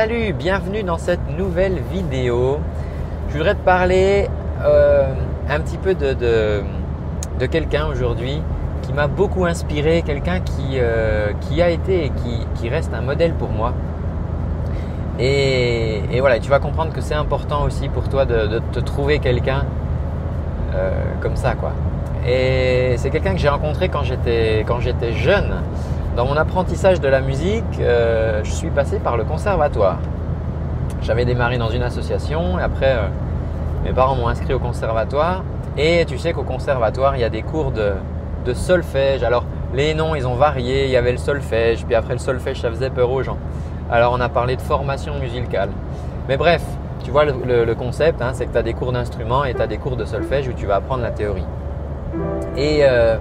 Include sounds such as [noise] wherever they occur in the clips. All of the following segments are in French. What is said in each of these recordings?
Salut, bienvenue dans cette nouvelle vidéo. Je voudrais te parler euh, un petit peu de, quelqu'un aujourd'hui qui m'a beaucoup inspiré, quelqu'un qui, euh, a été et qui, reste un modèle pour moi. Et, voilà, tu vas comprendre que c'est important aussi pour toi de, te trouver quelqu'un euh, comme ça. Et c'est quelqu'un que j'ai rencontré quand j'étais jeune. Dans mon apprentissage de la musique, euh, je suis passé par le conservatoire. J'avais démarré dans une association et après, euh, mes parents m'ont inscrit au conservatoire. Et tu sais qu'au conservatoire, il y a des cours de, solfège. Alors, les noms, ils ont varié. Il y avait le solfège, puis après le solfège, ça faisait peur aux gens. Alors, on a parlé de formation musicale. Mais bref, tu vois, le, concept, hein, c'est que tu as des cours d'instruments et tu as des cours de solfège où tu vas apprendre la théorie. Euh,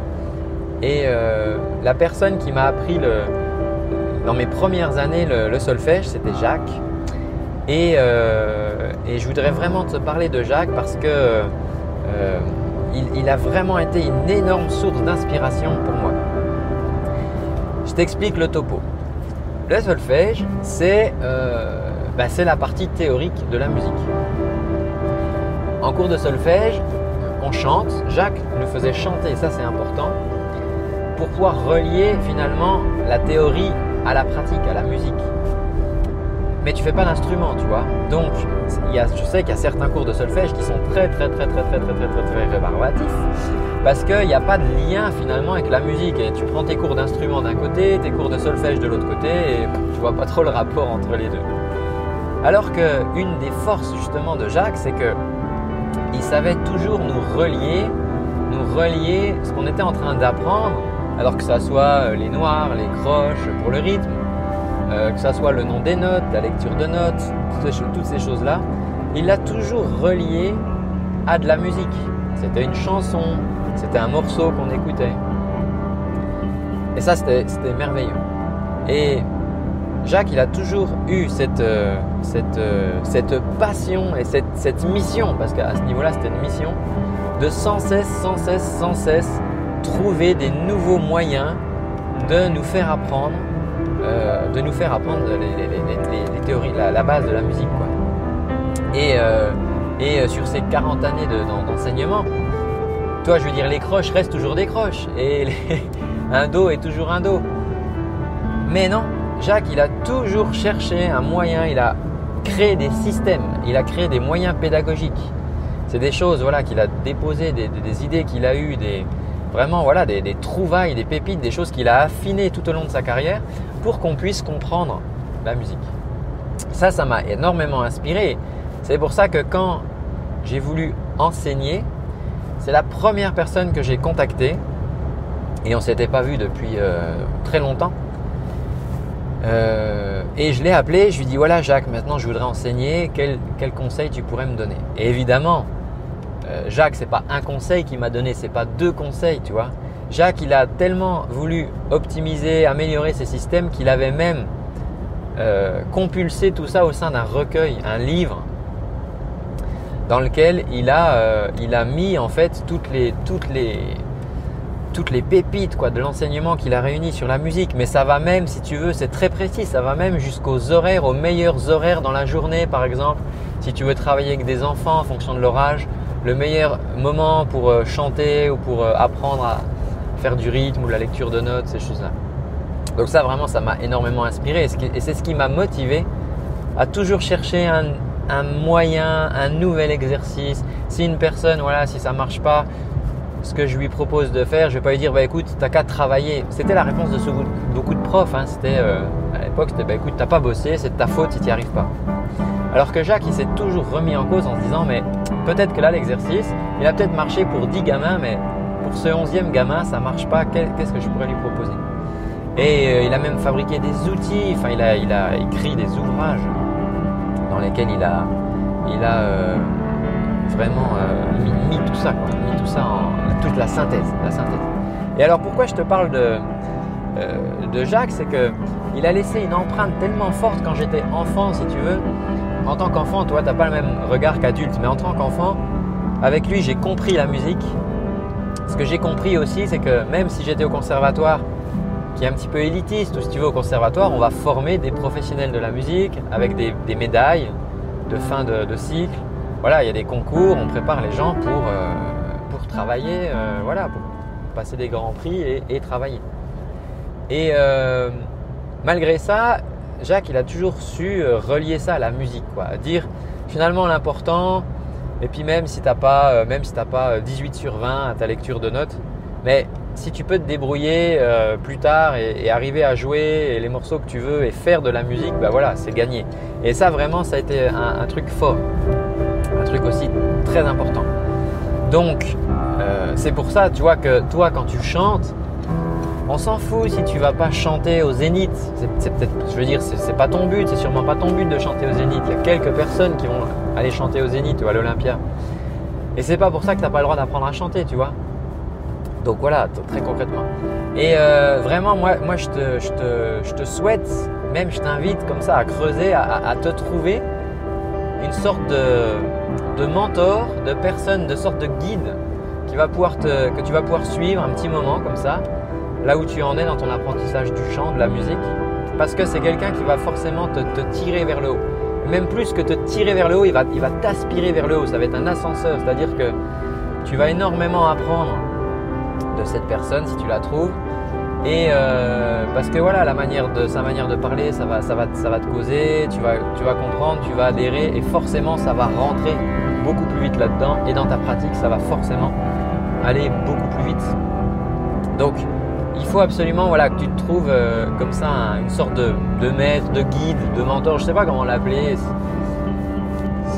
et euh, la personne qui m'a appris le, dans mes premières années le, solfège, c'était Jacques. Euh, et, je voudrais vraiment te parler de Jacques parce que euh, il, a vraiment été une énorme source d'inspiration pour moi. Je t'explique le topo. Le solfège, c'est bah, la partie théorique de la musique. En cours de solfège, on chante. Jacques nous faisait chanter, et ça c'est important pour pouvoir relier finalement la théorie à la pratique, à la musique. Mais tu fais pas d'instrument, tu vois. Donc, il y a, je sais qu'il y a certains cours de solfège qui sont très très très très très très très très très rébarbatifs parce qu'il n'y a pas de lien finalement avec la musique. Et tu prends tes cours d'instrument d'un côté, tes cours de solfège de l'autre côté, et tu vois pas trop le rapport entre les deux. Alors que une des forces justement de Jacques, c'est que il savait toujours nous relier, nous relier ce qu'on était en train d'apprendre alors que ça soit euh, les noirs, les croches pour le rythme, euh, que ça soit le nom des notes, la lecture de notes, toutes ces choses-là, il l'a toujours relié à de la musique. C'était une chanson, c'était un morceau qu'on écoutait. Et ça, c'était merveilleux. Et Jacques, il a toujours eu cette, euh, cette passion et cette, cette mission, parce qu'à ce niveau-là, c'était une mission, de sans cesse, sans cesse, sans cesse trouver des nouveaux moyens de nous faire apprendre, euh, de nous faire apprendre les, théories, la, base de la musique. Et, euh, et euh, sur ces 40 années d'enseignement, toi, je veux dire, les croches restent toujours des croches et [laughs] un dos est toujours un dos. Mais non, Jacques, il a toujours cherché un moyen, il a créé des systèmes, il a créé des moyens pédagogiques. C'est des choses voilà, qu'il a déposées, des, des idées qu'il a eues, des, vraiment voilà, des, trouvailles, des pépites, des choses qu'il a affinées tout au long de sa carrière pour qu'on puisse comprendre la musique. Ça, ça m'a énormément inspiré. C'est pour ça que quand j'ai voulu enseigner, c'est la première personne que j'ai contactée et on ne s'était pas vu depuis euh, très longtemps. Euh, et je l'ai appelé, je lui dit voilà Jacques, maintenant je voudrais enseigner, quel, quel conseil tu pourrais me donner? Et évidemment, euh, Jacques, c'est pas un conseil qu'il m'a donné, c'est pas deux conseils, tu vois. Jacques, il a tellement voulu optimiser, améliorer ses systèmes qu'il avait même euh, compulsé tout ça au sein d'un recueil, un livre, dans lequel il a, euh, mis en fait toutes les pépites quoi, de l'enseignement qu'il a réuni sur la musique. Mais ça va même, si tu veux, c'est très précis, ça va même jusqu'aux horaires, aux meilleurs horaires dans la journée, par exemple. Si tu veux travailler avec des enfants en fonction de leur âge, le meilleur moment pour euh, chanter ou pour euh, apprendre à faire du rythme ou la lecture de notes, ces choses-là. Donc ça vraiment, ça m'a énormément inspiré et c'est ce qui m'a motivé à toujours chercher un, moyen, un nouvel exercice. Si une personne, voilà, si ça marche pas, ce que je lui propose de faire, je vais pas lui dire, bah écoute, t'as qu'à travailler. C'était la réponse de beaucoup de profs. Hein. C'était euh, à l'époque, c'était, bah écoute, t'as pas bossé, c'est de ta faute si tu n'y arrives pas. Alors que Jacques, il s'est toujours remis en cause en se disant, mais peut-être que là, l'exercice, il a peut-être marché pour 10 gamins, mais pour ce 11e gamin, ça ne marche pas. Qu'est-ce que je pourrais lui proposer? Et euh, il a même fabriqué des outils, enfin, il a, écrit des ouvrages dans lesquels il a, il a euh, vraiment euh, mis, tout ça, mis tout ça en toute la synthèse, la synthèse. Et alors, pourquoi je te parle de, de Jacques, c'est que il a laissé une empreinte tellement forte quand j'étais enfant, si tu veux, en tant qu'enfant, toi, tu n'as pas le même regard qu'adulte, mais en tant qu'enfant, avec lui, j'ai compris la musique. Ce que j'ai compris aussi, c'est que même si j'étais au conservatoire, qui est un petit peu élitiste, ou si tu veux au conservatoire, on va former des professionnels de la musique avec des, médailles de fin de, cycle. Voilà, il y a des concours, on prépare les gens pour, euh, travailler, euh, voilà, pour passer des grands prix et, travailler. Et euh, malgré ça, Jacques, il a toujours su relier ça à la musique, quoi, dire finalement l'important, et puis même si tu n'as pas, même si pas 18 sur 20 à ta lecture de notes, mais si tu peux te débrouiller euh, plus tard et, arriver à jouer les morceaux que tu veux et faire de la musique, bah voilà, c'est gagné. Et ça vraiment, ça a été un, truc fort, un truc aussi très important. Donc, euh, c'est pour ça, tu vois, que toi, quand tu chantes, on s'en fout si tu vas pas chanter au zénith. C'est peut-être, je veux dire, c'est pas ton but, c'est sûrement pas ton but de chanter au zénith. Il y a quelques personnes qui vont aller chanter au zénith ou à l'Olympia. Et c'est pas pour ça que tu n'as pas le droit d'apprendre à chanter, tu vois. Donc voilà, très concrètement. Et euh, vraiment, moi, je, te, souhaite, même je t'invite comme ça à creuser, à, te trouver une sorte de, mentor, de personne, de sorte de guide que tu vas pouvoir suivre un petit moment comme ça, là où tu en es dans ton apprentissage du chant, de la musique, parce que c'est quelqu'un qui va forcément te, tirer vers le haut. Même plus que te tirer vers le haut, il va, il va t'aspirer vers le haut. Ça va être un ascenseur, c'est-à-dire que tu vas énormément apprendre de cette personne si tu la trouves. Et euh, parce que voilà, sa manière de parler, ça va, ça va, ça va te causer, tu vas, tu vas comprendre, tu vas adhérer et forcément ça va rentrer beaucoup plus vite là-dedans et dans ta pratique ça va forcément aller beaucoup plus vite. Donc il faut absolument voilà, que tu te trouves euh, comme ça une sorte de, maître, de guide, de mentor, je sais pas comment l'appeler.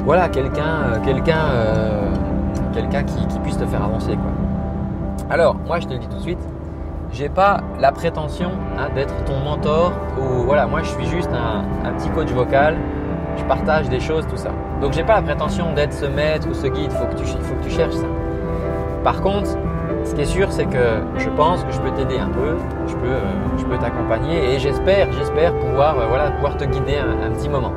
Voilà, quelqu'un euh, quelqu'un quelqu'un qui, puisse te faire avancer. Alors, moi, je te le dis tout de suite, j'ai pas la prétention hein, d'être ton mentor ou voilà, moi, je suis juste un, petit coach vocal. Je partage des choses, tout ça. Donc, j'ai pas la prétention d'être ce maître ou ce guide. Tu, faut que tu cherches ça. Par contre, ce qui est sûr, c'est que je pense que je peux t'aider un peu, je peux, euh, je peux t'accompagner et j'espère, j'espère pouvoir, euh, voilà, pouvoir te guider un, petit moment.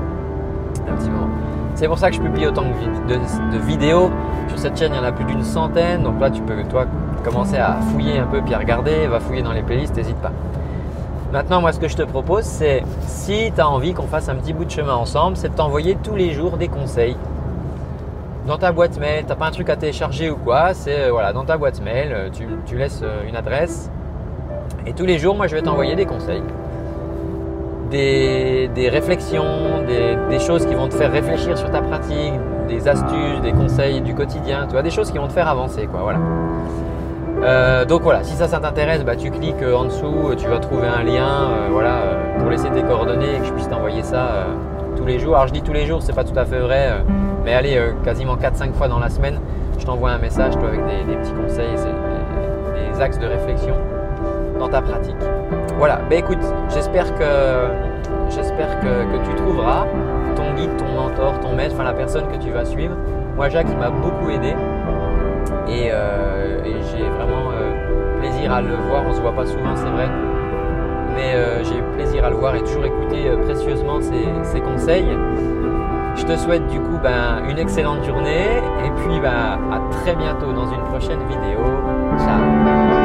Moment. C'est pour ça que je publie autant de, de, vidéos. Sur cette chaîne, il y en a plus d'une centaine. Donc là, tu peux, toi, commencer à fouiller un peu puis à regarder, va fouiller dans les playlists, n'hésite pas. Maintenant, moi, ce que je te propose, c'est si tu as envie qu'on fasse un petit bout de chemin ensemble, c'est de t'envoyer tous les jours des conseils. Dans ta boîte mail, tu n'as pas un truc à télécharger ou quoi, c'est euh, voilà, dans ta boîte mail, euh, tu, laisses euh, une adresse et tous les jours, moi, je vais t'envoyer des conseils, des, réflexions, des, des, choses qui vont te faire réfléchir sur ta pratique, des astuces, des conseils du quotidien, tu des choses qui vont te faire avancer, quoi, voilà. Donc voilà, si ça, ça t'intéresse, bah, tu cliques en dessous, tu vas trouver un lien voilà, pour laisser tes coordonnées et que je puisse t'envoyer ça tous les jours. Alors je dis tous les jours, c'est pas tout à fait vrai, mais allez, quasiment 4-5 fois dans la semaine, je t'envoie un message toi, avec des, petits conseils, des, des, axes de réflexion dans ta pratique. Voilà, bah écoute, j'espère que, j'espère que, tu trouveras ton guide, ton mentor, ton maître, enfin la personne que tu vas suivre. Moi Jacques, m'a beaucoup aidé. Euh, et, j'ai vraiment euh, plaisir à le voir. On se voit pas souvent, c'est vrai, mais euh, j'ai plaisir à le voir et toujours écouter précieusement ses, conseils. Je te souhaite du coup ben, une excellente journée et puis ben, à très bientôt dans une prochaine vidéo. Ciao